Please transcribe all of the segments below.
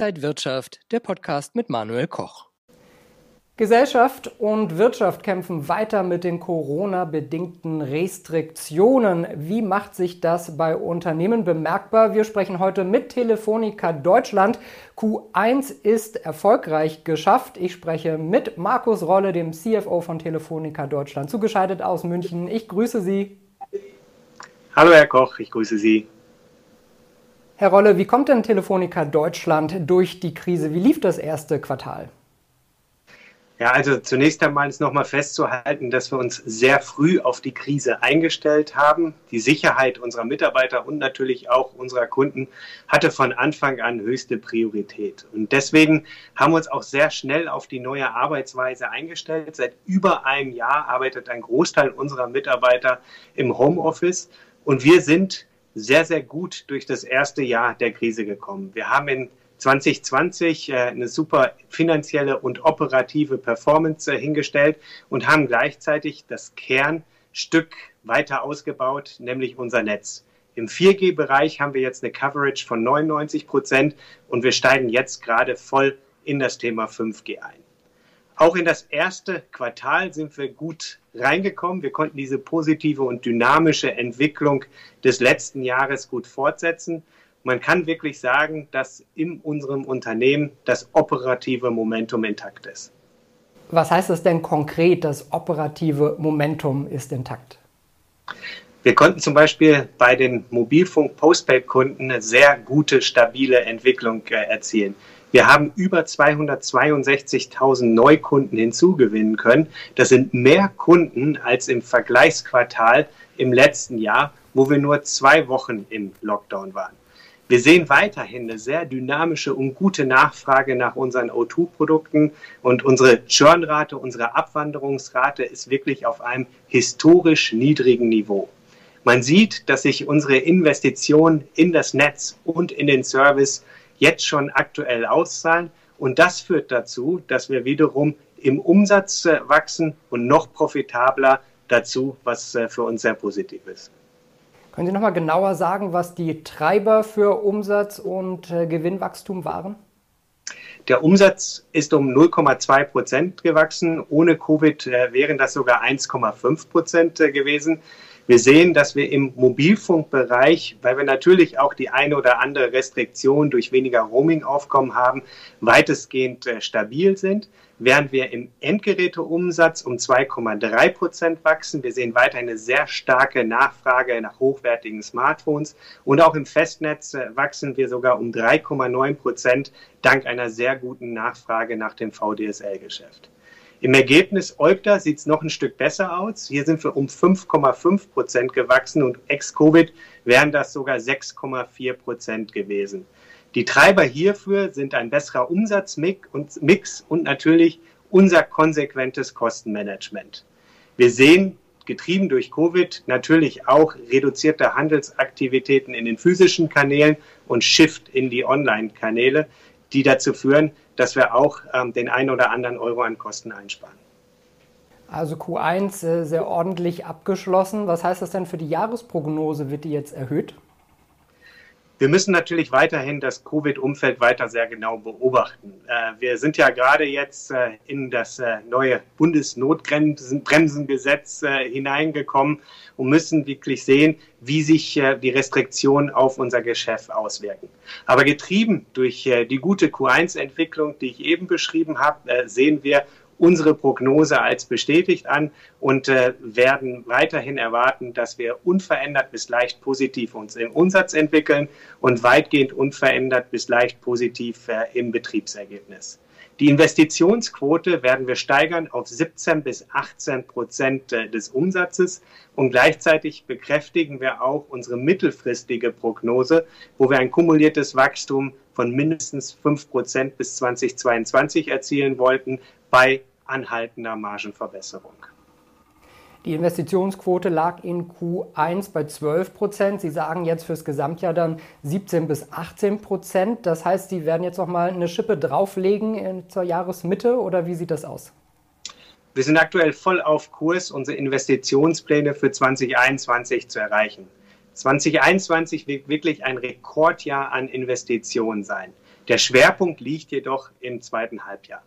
Inside Wirtschaft, der Podcast mit Manuel Koch. Gesellschaft und Wirtschaft kämpfen weiter mit den Corona-bedingten Restriktionen. Wie macht sich das bei Unternehmen bemerkbar? Wir sprechen heute mit Telefonica Deutschland. Q1 ist erfolgreich geschafft. Ich spreche mit Markus Rolle, dem CFO von Telefonica Deutschland, zugeschaltet aus München. Ich grüße Sie. Hallo Herr Koch, ich grüße Sie. Herr Rolle, wie kommt denn Telefonica Deutschland durch die Krise? Wie lief das erste Quartal? Ja, also zunächst einmal ist nochmal festzuhalten, dass wir uns sehr früh auf die Krise eingestellt haben. Die Sicherheit unserer Mitarbeiter und natürlich auch unserer Kunden hatte von Anfang an höchste Priorität. Und deswegen haben wir uns auch sehr schnell auf die neue Arbeitsweise eingestellt. Seit über einem Jahr arbeitet ein Großteil unserer Mitarbeiter im Homeoffice und wir sind sehr, sehr gut durch das erste Jahr der Krise gekommen. Wir haben in 2020 äh, eine super finanzielle und operative Performance äh, hingestellt und haben gleichzeitig das Kernstück weiter ausgebaut, nämlich unser Netz. Im 4G-Bereich haben wir jetzt eine Coverage von 99 Prozent und wir steigen jetzt gerade voll in das Thema 5G ein. Auch in das erste Quartal sind wir gut reingekommen. Wir konnten diese positive und dynamische Entwicklung des letzten Jahres gut fortsetzen man kann wirklich sagen, dass in unserem Unternehmen das operative Momentum intakt ist. Was heißt das denn konkret, das operative Momentum ist intakt? Wir konnten zum Beispiel bei den Mobilfunk-Postpaid-Kunden eine sehr gute, stabile Entwicklung äh, erzielen. Wir haben über 262.000 Neukunden hinzugewinnen können. Das sind mehr Kunden als im Vergleichsquartal im letzten Jahr, wo wir nur zwei Wochen im Lockdown waren. Wir sehen weiterhin eine sehr dynamische und gute Nachfrage nach unseren O2-Produkten und unsere Churnrate, unsere Abwanderungsrate ist wirklich auf einem historisch niedrigen Niveau. Man sieht, dass sich unsere Investitionen in das Netz und in den Service jetzt schon aktuell auszahlen und das führt dazu, dass wir wiederum im Umsatz äh, wachsen und noch profitabler dazu, was äh, für uns sehr positiv ist. Können Sie noch mal genauer sagen, was die Treiber für Umsatz und äh, Gewinnwachstum waren? Der Umsatz ist um 0,2 Prozent gewachsen. Ohne Covid wären das sogar 1,5 Prozent gewesen. Wir sehen, dass wir im Mobilfunkbereich, weil wir natürlich auch die eine oder andere Restriktion durch weniger Roaming-Aufkommen haben, weitestgehend äh, stabil sind, während wir im Endgeräteumsatz um 2,3 Prozent wachsen. Wir sehen weiter eine sehr starke Nachfrage nach hochwertigen Smartphones und auch im Festnetz äh, wachsen wir sogar um 3,9 Prozent dank einer sehr guten Nachfrage nach dem VDSL-Geschäft. Im Ergebnis EUPTA sieht es noch ein Stück besser aus. Hier sind wir um 5,5 Prozent gewachsen und ex-Covid wären das sogar 6,4 Prozent gewesen. Die Treiber hierfür sind ein besserer Umsatzmix und, Mix und natürlich unser konsequentes Kostenmanagement. Wir sehen, getrieben durch Covid, natürlich auch reduzierte Handelsaktivitäten in den physischen Kanälen und Shift in die Online-Kanäle, die dazu führen, dass wir auch ähm, den einen oder anderen Euro an Kosten einsparen. Also Q1 äh, sehr ordentlich abgeschlossen. Was heißt das denn für die Jahresprognose? Wird die jetzt erhöht? Wir müssen natürlich weiterhin das Covid-Umfeld weiter sehr genau beobachten. Äh, wir sind ja gerade jetzt äh, in das äh, neue Bundesnotbremsengesetz hineingekommen und müssen wirklich sehen, wie sich die Restriktionen auf unser Geschäft auswirken. Aber getrieben durch die gute Q1-Entwicklung, die ich eben beschrieben habe, sehen wir unsere Prognose als bestätigt an und äh, werden weiterhin erwarten, dass wir unverändert bis leicht positiv uns im Umsatz entwickeln und weitgehend unverändert bis leicht positiv äh, im Betriebsergebnis. Die Investitionsquote werden wir steigern auf 17 bis 18 Prozent äh, des Umsatzes und gleichzeitig bekräftigen wir auch unsere mittelfristige Prognose, wo wir ein kumuliertes Wachstum von mindestens 5 Prozent bis 2022 erzielen wollten bei anhaltender Margenverbesserung. Die Investitionsquote lag in Q1 bei 12 Prozent. Sie sagen jetzt fürs Gesamtjahr dann 17 bis 18 Prozent. Das heißt, Sie werden jetzt noch mal eine Schippe drauflegen zur Jahresmitte oder wie sieht das aus? Wir sind aktuell voll auf Kurs, unsere Investitionspläne für 2021 zu erreichen. 2021 wird wirklich ein Rekordjahr an Investitionen sein. Der Schwerpunkt liegt jedoch im zweiten Halbjahr.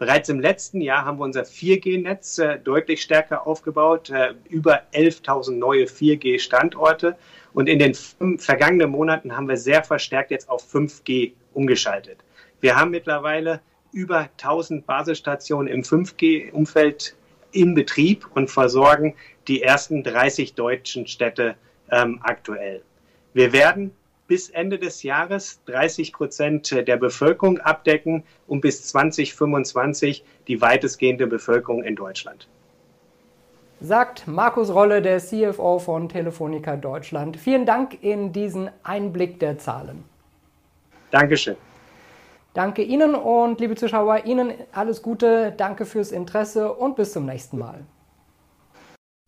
Bereits im letzten Jahr haben wir unser 4G-Netz äh, deutlich stärker aufgebaut, äh, über 11.000 neue 4G-Standorte. Und in den vergangenen Monaten haben wir sehr verstärkt jetzt auf 5G umgeschaltet. Wir haben mittlerweile über 1000 Basisstationen im 5G-Umfeld in Betrieb und versorgen die ersten 30 deutschen Städte ähm, aktuell. Wir werden bis Ende des Jahres 30 Prozent der Bevölkerung abdecken und bis 2025 die weitestgehende Bevölkerung in Deutschland. Sagt Markus Rolle, der CFO von Telefonica Deutschland. Vielen Dank in diesen Einblick der Zahlen. Dankeschön. Danke Ihnen und liebe Zuschauer, Ihnen alles Gute, danke fürs Interesse und bis zum nächsten Mal.